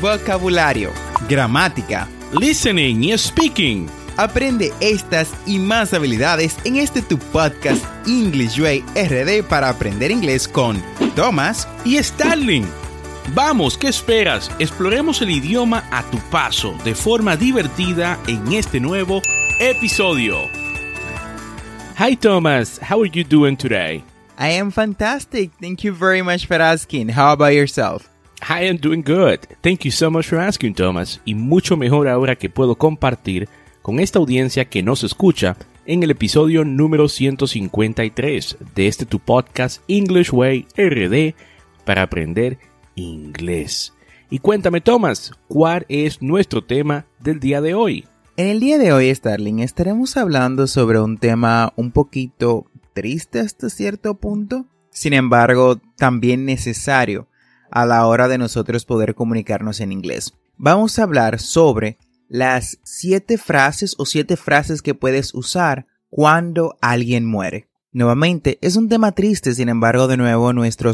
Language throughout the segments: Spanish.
vocabulario, gramática, listening y speaking. Aprende estas y más habilidades en este tu podcast English Way RD para aprender inglés con Thomas y Starling. Vamos, ¿qué esperas? Exploremos el idioma a tu paso de forma divertida en este nuevo episodio. Hi Thomas, how are you doing today? I am fantastic. Thank you very much for asking. How about yourself? I am doing good. Thank you so much for asking, Thomas. Y mucho mejor ahora que puedo compartir con esta audiencia que nos escucha en el episodio número 153 de este tu podcast English Way RD para aprender inglés. Y cuéntame, Thomas, ¿cuál es nuestro tema del día de hoy? En el día de hoy, Starling, estaremos hablando sobre un tema un poquito triste hasta cierto punto, sin embargo, también necesario a la hora de nosotros poder comunicarnos en inglés. Vamos a hablar sobre las siete frases o siete frases que puedes usar cuando alguien muere. Nuevamente, es un tema triste, sin embargo, de nuevo, nuestro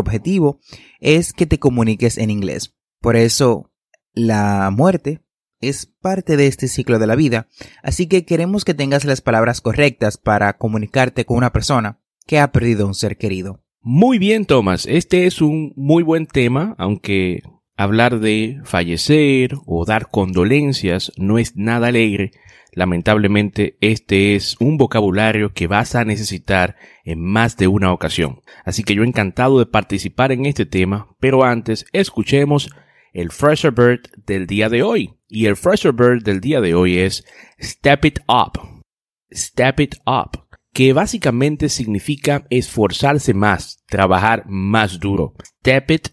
objetivo es que te comuniques en inglés. Por eso, la muerte es parte de este ciclo de la vida, así que queremos que tengas las palabras correctas para comunicarte con una persona que ha perdido un ser querido. Muy bien, Thomas, este es un muy buen tema, aunque hablar de fallecer o dar condolencias no es nada alegre. Lamentablemente, este es un vocabulario que vas a necesitar en más de una ocasión. Así que yo encantado de participar en este tema, pero antes escuchemos el Fresher Bird del día de hoy. Y el Fresher Bird del día de hoy es Step It Up. Step It Up. Que básicamente significa esforzarse más, trabajar más duro. Step It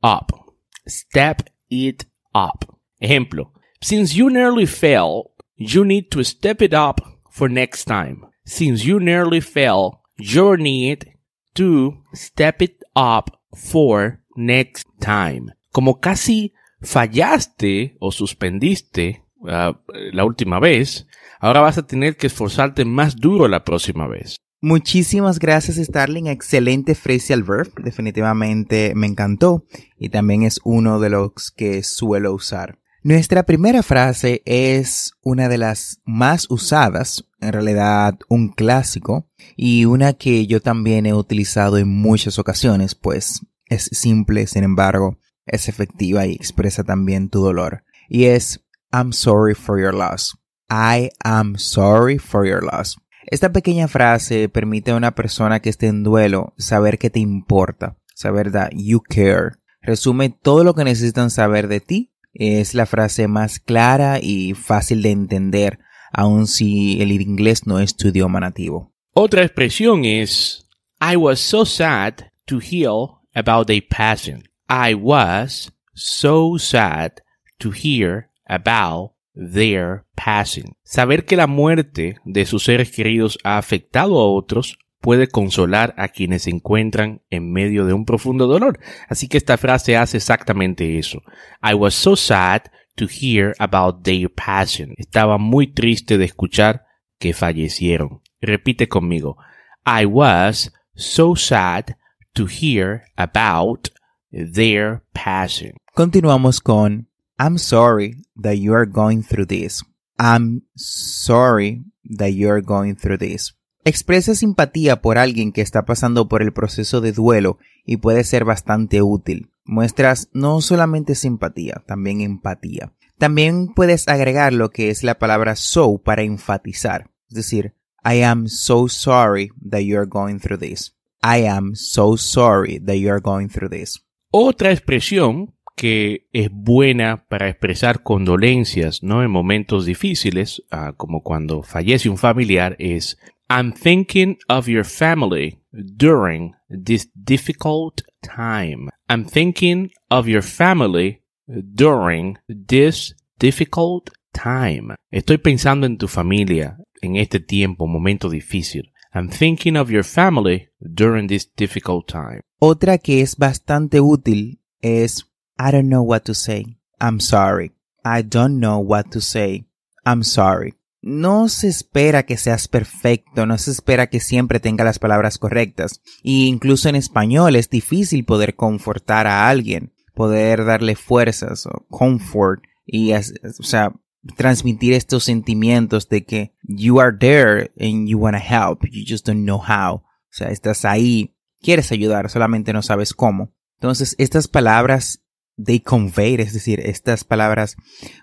Up. Step It Up. Ejemplo. Since you nearly fell, you need to step it up for next time. Since you nearly fell, you need to step it up for next time como casi fallaste o suspendiste uh, la última vez, ahora vas a tener que esforzarte más duro la próxima vez. Muchísimas gracias Starling, excelente phrasal verb, definitivamente me encantó y también es uno de los que suelo usar. Nuestra primera frase es una de las más usadas, en realidad un clásico, y una que yo también he utilizado en muchas ocasiones, pues es simple, sin embargo, es efectiva y expresa también tu dolor. Y es I'm sorry for your loss. I am sorry for your loss. Esta pequeña frase permite a una persona que esté en duelo saber que te importa, saber that you care. Resume todo lo que necesitan saber de ti. Es la frase más clara y fácil de entender, aun si el inglés no es tu idioma nativo. Otra expresión es I was so sad to hear about a passing. I was so sad to hear about their passing. Saber que la muerte de sus seres queridos ha afectado a otros puede consolar a quienes se encuentran en medio de un profundo dolor. Así que esta frase hace exactamente eso. I was so sad to hear about their passing. Estaba muy triste de escuchar que fallecieron. Repite conmigo. I was so sad to hear about their passion. Continuamos con I'm sorry that you are going through this. I'm sorry that you are going through this. Expresa simpatía por alguien que está pasando por el proceso de duelo y puede ser bastante útil. Muestras no solamente simpatía, también empatía. También puedes agregar lo que es la palabra so para enfatizar. Es decir, I am so sorry that you are going through this. I am so sorry that you are going through this. Otra expresión que es buena para expresar condolencias, ¿no? En momentos difíciles, uh, como cuando fallece un familiar, es I'm thinking of your family during this difficult time. I'm thinking of your family during this difficult time. Estoy pensando en tu familia en este tiempo, momento difícil. I'm thinking of your family during this difficult time. Otra que es bastante útil es I don't know what to say. I'm sorry. I don't know what to say. I'm sorry. No se espera que seas perfecto, no se espera que siempre tenga las palabras correctas. Y incluso en español es difícil poder confortar a alguien. poder darle fuerzas o comfort y, o sea, transmitir estos sentimientos de que you are there and you want to help, you just don't know how. O sea, estás ahí, quieres ayudar, solamente no sabes cómo. Entonces, estas palabras, they convey, es decir, estas palabras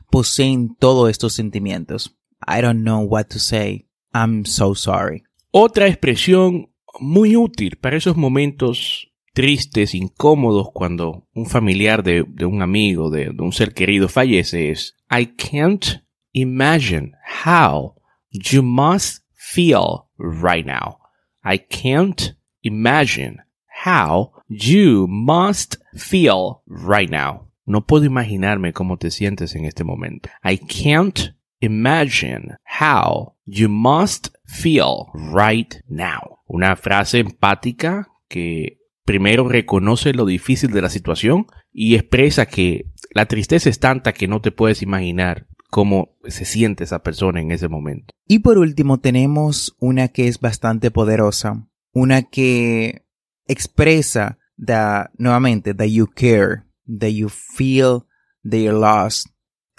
poseen todos estos sentimientos. I don't know what to say. I'm so sorry. Otra expresión muy útil para esos momentos tristes, incómodos, cuando un familiar de, un amigo, de, de un ser querido fallece es I can't imagine how you must feel right now. I can't imagine how you must feel right now. No puedo imaginarme cómo te sientes en este momento. I can't imagine how you must feel right now. Una frase empática que primero reconoce lo difícil de la situación y expresa que la tristeza es tanta que no te puedes imaginar cómo se siente esa persona en ese momento. Y por último tenemos una que es bastante poderosa, una que expresa that, nuevamente, that you care, that you feel that you're lost,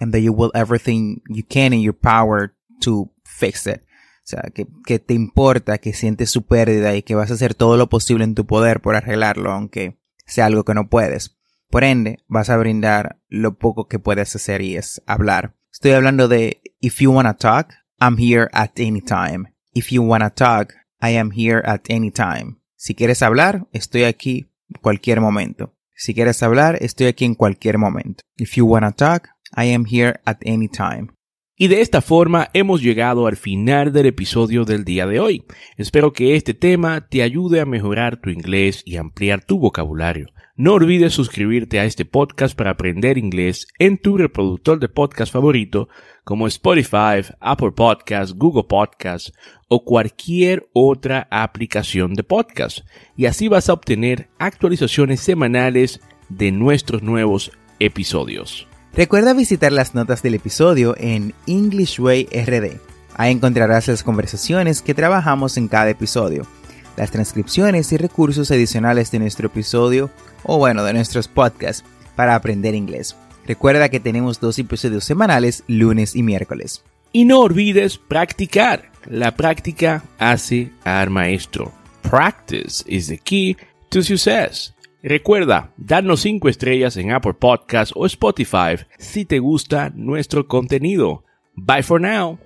and that you will everything you can in your power to fix it. O sea, que, que te importa, que sientes su pérdida y que vas a hacer todo lo posible en tu poder por arreglarlo, aunque sea algo que no puedes. Por ende, vas a brindar lo poco que puedes hacer y es hablar. Estoy hablando de if you wanna talk, I'm here at any time. If you wanna talk, I am here at any time. Si quieres hablar, estoy aquí cualquier momento. Si quieres hablar, estoy aquí en cualquier momento. If you wanna talk, I am here at any time. Y de esta forma hemos llegado al final del episodio del día de hoy. Espero que este tema te ayude a mejorar tu inglés y ampliar tu vocabulario. No olvides suscribirte a este podcast para aprender inglés en tu reproductor de podcast favorito como Spotify, Apple Podcasts, Google Podcasts o cualquier otra aplicación de podcast. Y así vas a obtener actualizaciones semanales de nuestros nuevos episodios. Recuerda visitar las notas del episodio en English Way RD. Ahí encontrarás las conversaciones que trabajamos en cada episodio las transcripciones y recursos adicionales de nuestro episodio o bueno, de nuestros podcasts para aprender inglés. Recuerda que tenemos dos episodios semanales, lunes y miércoles. Y no olvides practicar. La práctica hace al maestro. Practice is the key to success. Recuerda, darnos 5 estrellas en Apple Podcasts o Spotify si te gusta nuestro contenido. Bye for now.